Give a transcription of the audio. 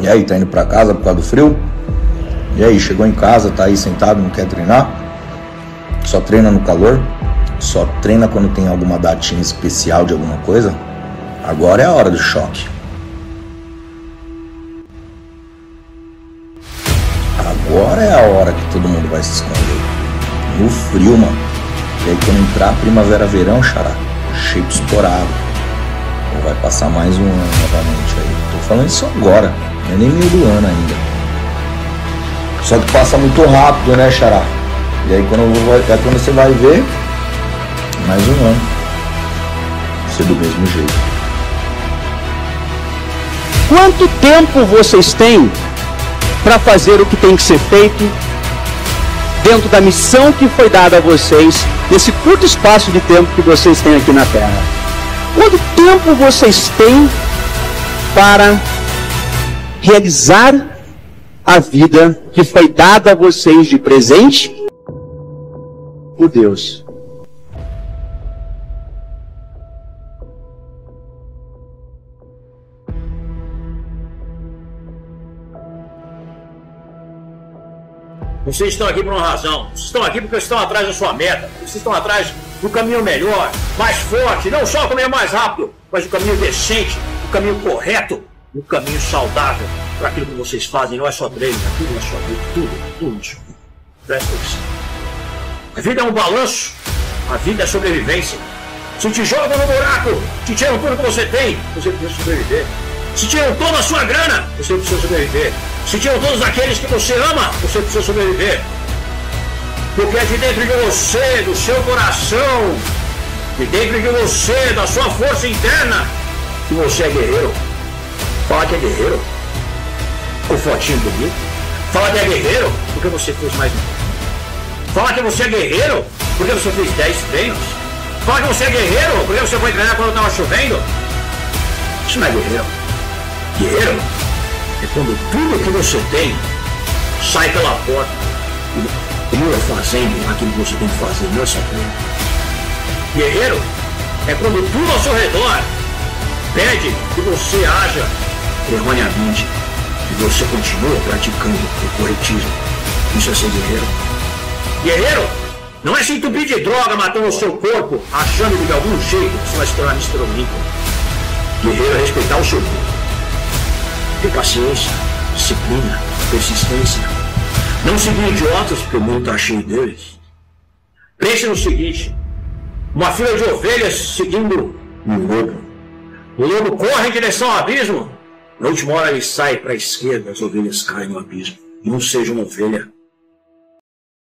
E aí, tá indo pra casa por causa do frio? E aí, chegou em casa, tá aí sentado, não quer treinar? Só treina no calor? Só treina quando tem alguma datinha especial de alguma coisa? Agora é a hora do choque. Agora é a hora que todo mundo vai se esconder. No frio, mano. E aí quando entrar primavera-verão, xará, shape estourado. Ou vai passar mais um ano novamente aí. Falando isso agora, não é nem meio do ano ainda. Só que passa muito rápido, né, Xará? E aí quando, é quando você vai ver, mais um ano. Ser do mesmo jeito. Quanto tempo vocês têm para fazer o que tem que ser feito dentro da missão que foi dada a vocês nesse curto espaço de tempo que vocês têm aqui na Terra? Quanto tempo vocês têm para realizar a vida que foi dada a vocês de presente por Deus. Vocês estão aqui por uma razão. Vocês estão aqui porque estão atrás da sua meta. Vocês estão atrás do caminho melhor, mais forte, não só o caminho mais rápido, mas o caminho decente, o caminho correto, o caminho saudável para aquilo que vocês fazem. Não é só treino, é tudo na sua vida, tudo, tudo. Presta atenção. A vida é um balanço, a vida é sobrevivência. Se te jogam no buraco, te tiram tudo que você tem, você precisa sobreviver. Se tiram toda a sua grana, você precisa sobreviver. Se tiram todos aqueles que você ama, você precisa sobreviver. Porque é de dentro de você, do seu coração, de dentro de você, da sua força interna, que você é guerreiro. Fala que é guerreiro com fotinho bonito. Fala que é guerreiro porque você fez mais um. Fala que você é guerreiro porque você fez 10 treinos. Fala que você é guerreiro porque você foi treinar quando estava chovendo. Isso não é guerreiro. Guerreiro é quando tudo que você tem sai pela porta e continua fazendo aquilo que você tem que fazer, não é só treino. Guerreiro é quando tudo ao seu redor pede que você haja erroneamente e você continua praticando o corretismo. Isso é ser guerreiro. Guerreiro não é se entupir de droga matando o seu corpo, achando que de algum jeito você vai se tornar Mr. Olímpio. Guerreiro é respeitar o seu corpo. Ter paciência, disciplina, persistência. Não seguir idiotas, porque o mundo está cheio deles. Pense no seguinte: uma fila de ovelhas seguindo um lobo. O lobo corre em direção ao abismo, na última hora ele sai para a esquerda, as ovelhas caem no abismo. Não seja uma ovelha